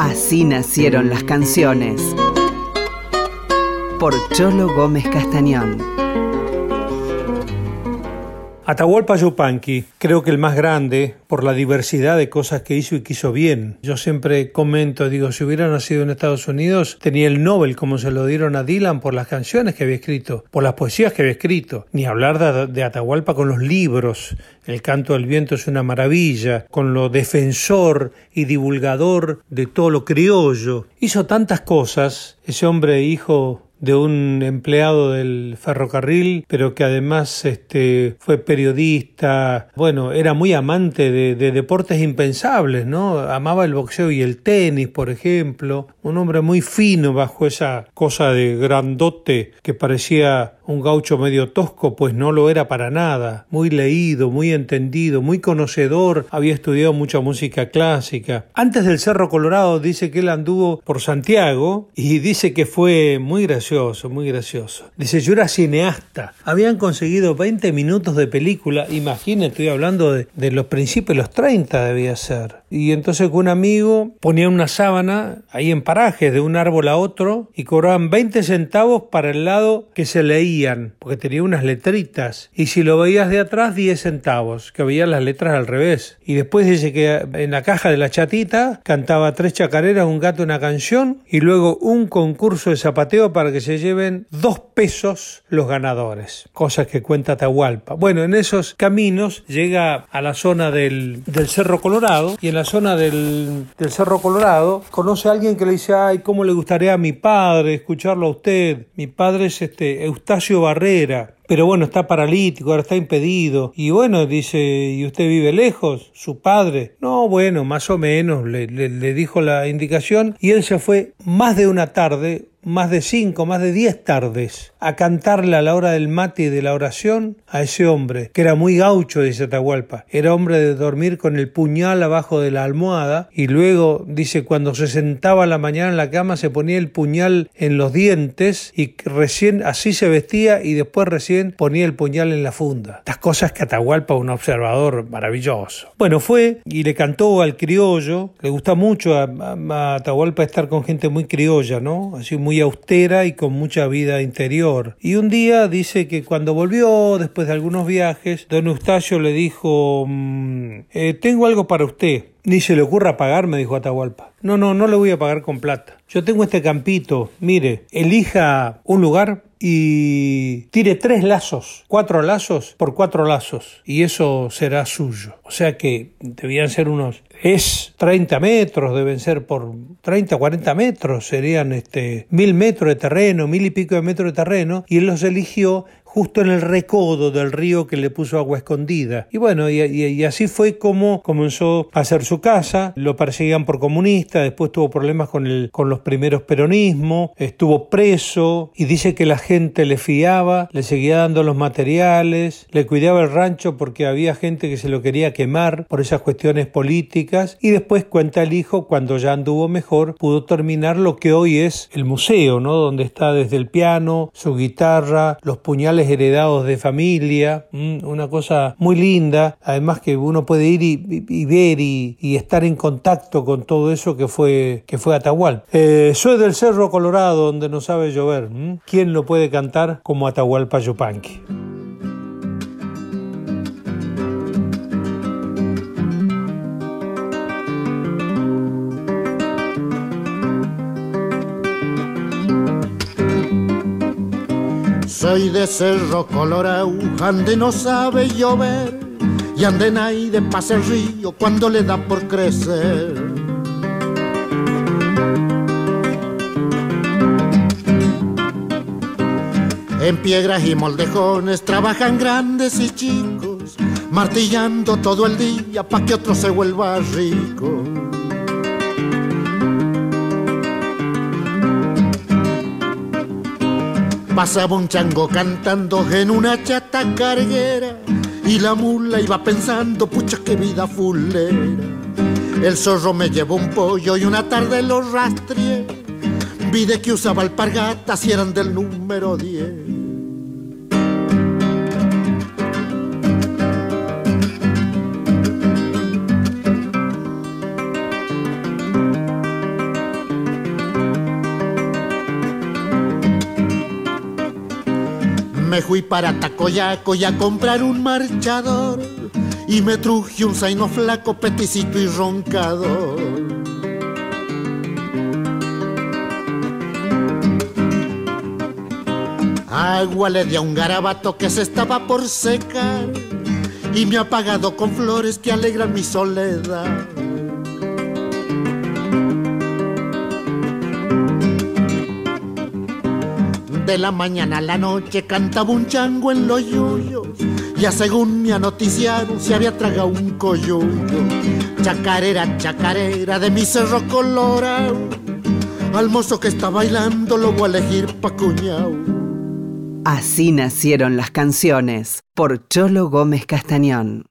Así nacieron las canciones. Por Cholo Gómez Castañón. Atahualpa Yupanqui, creo que el más grande por la diversidad de cosas que hizo y que hizo bien. Yo siempre comento, digo, si hubiera nacido en Estados Unidos, tenía el Nobel como se lo dieron a Dylan por las canciones que había escrito, por las poesías que había escrito. Ni hablar de, de Atahualpa con los libros. El canto del viento es una maravilla, con lo defensor y divulgador de todo lo criollo. Hizo tantas cosas, ese hombre hijo de un empleado del ferrocarril, pero que además este, fue periodista, bueno, era muy amante de, de, deportes impensables, ¿no? Amaba el boxeo y el tenis, por ejemplo, un hombre muy fino bajo esa cosa de grandote que parecía un gaucho medio tosco, pues no lo era para nada, muy leído, muy entendido, muy conocedor, había estudiado mucha música clásica. Antes del Cerro Colorado dice que él anduvo por Santiago y dice que fue muy gracioso, muy gracioso. Dice, yo era cineasta, habían conseguido 20 minutos de película, imagínate, estoy hablando de, de los principios los 30 debía ser. Y entonces con un amigo ponía una sábana ahí en parajes de un árbol a otro y cobraban 20 centavos para el lado que se leían, porque tenía unas letritas. Y si lo veías de atrás, 10 centavos, que veías las letras al revés. Y después dice que en la caja de la chatita cantaba tres chacareras, un gato, una canción y luego un concurso de zapateo para que se lleven dos pesos los ganadores. Cosas que cuenta Tahualpa. Bueno, en esos caminos llega a la zona del, del Cerro Colorado y en la zona del, del, Cerro Colorado, conoce a alguien que le dice, ay, ¿cómo le gustaría a mi padre escucharlo a usted? Mi padre es este Eustacio Barrera, pero bueno, está paralítico, ahora está impedido. Y bueno, dice, ¿y usted vive lejos? ¿Su padre? No, bueno, más o menos, le, le, dijo la indicación y él se fue más de una tarde, más de cinco, más de diez tardes a cantarle a la hora del mate y de la oración a ese hombre, que era muy gaucho, dice Atahualpa. Era hombre de dormir con el puñal abajo de la almohada y luego, dice, cuando se sentaba a la mañana en la cama se ponía el puñal en los dientes y recién así se vestía y después recién ponía el puñal en la funda. Estas cosas que Atahualpa, un observador maravilloso. Bueno, fue y le cantó al criollo, le gusta mucho a, Atahualpa estar con gente muy criolla, ¿no? Así muy austera y con mucha vida interior. Y un día dice que cuando volvió, después de algunos viajes, don Eustacio le dijo, mmm, eh, tengo algo para usted. Ni se le ocurra pagarme, dijo Atahualpa. No, no, no le voy a pagar con plata. Yo tengo este campito, mire, elija un lugar y tire tres lazos, cuatro lazos por cuatro lazos, y eso será suyo. O sea que debían ser unos, es 30 metros, deben ser por 30, 40 metros, serían este, mil metros de terreno, mil y pico de metros de terreno, y él los eligió justo en el recodo del río que le puso agua escondida. Y bueno, y, y, así fue como comenzó a hacer su casa, lo perseguían por comunista, después tuvo problemas con, el, con los primeros peronismos, estuvo preso y dice que la gente le fiaba, le seguía dando los materiales, le cuidaba el rancho porque había gente que se lo quería quemar por esas cuestiones políticas y después cuenta el hijo cuando ya anduvo mejor pudo terminar lo que hoy es el museo, ¿no? Donde está desde el piano, su guitarra, los puñales heredados de familia, una cosa muy linda, además que uno puede ir y, y ver y, estar en contacto con todo eso que fue, que fue Atahual. Eh, soy del Cerro Colorado donde no sabe llover. ¿Quién lo puede cantar como Atahualpa Yupanqui? Soy de Cerro Colorado, ande no sabe llover, y ande de pasa el río cuando le da por crecer. En piedras y moldejones trabajan grandes y chicos, martillando todo el día pa' que otro se vuelva rico. Pasaba un chango cantando en una chata carguera y la mula iba pensando, pucha qué vida fulera. El zorro me llevó un pollo y una tarde lo rastrié. Vi de que usaba alpargatas y eran del número 10. Me fui para Tacoyaco y a comprar un marchador y me truje un zaino flaco, peticito y roncador. Agua le di a un garabato que se estaba por secar y me ha apagado con flores que alegran mi soledad. De la mañana a la noche cantaba un chango en los yuyos. Ya según me noticiaron se había tragado un coyuyo. Chacarera, chacarera de mi cerro colorado. Al mozo que está bailando lo voy a elegir pa' cuñao. Así nacieron las canciones por Cholo Gómez Castañón.